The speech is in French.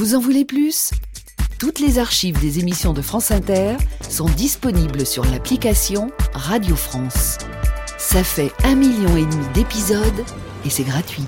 Vous en voulez plus? Toutes les archives des émissions de France Inter sont disponibles sur l'application Radio France. Ça fait un million et demi d'épisodes et c'est gratuit.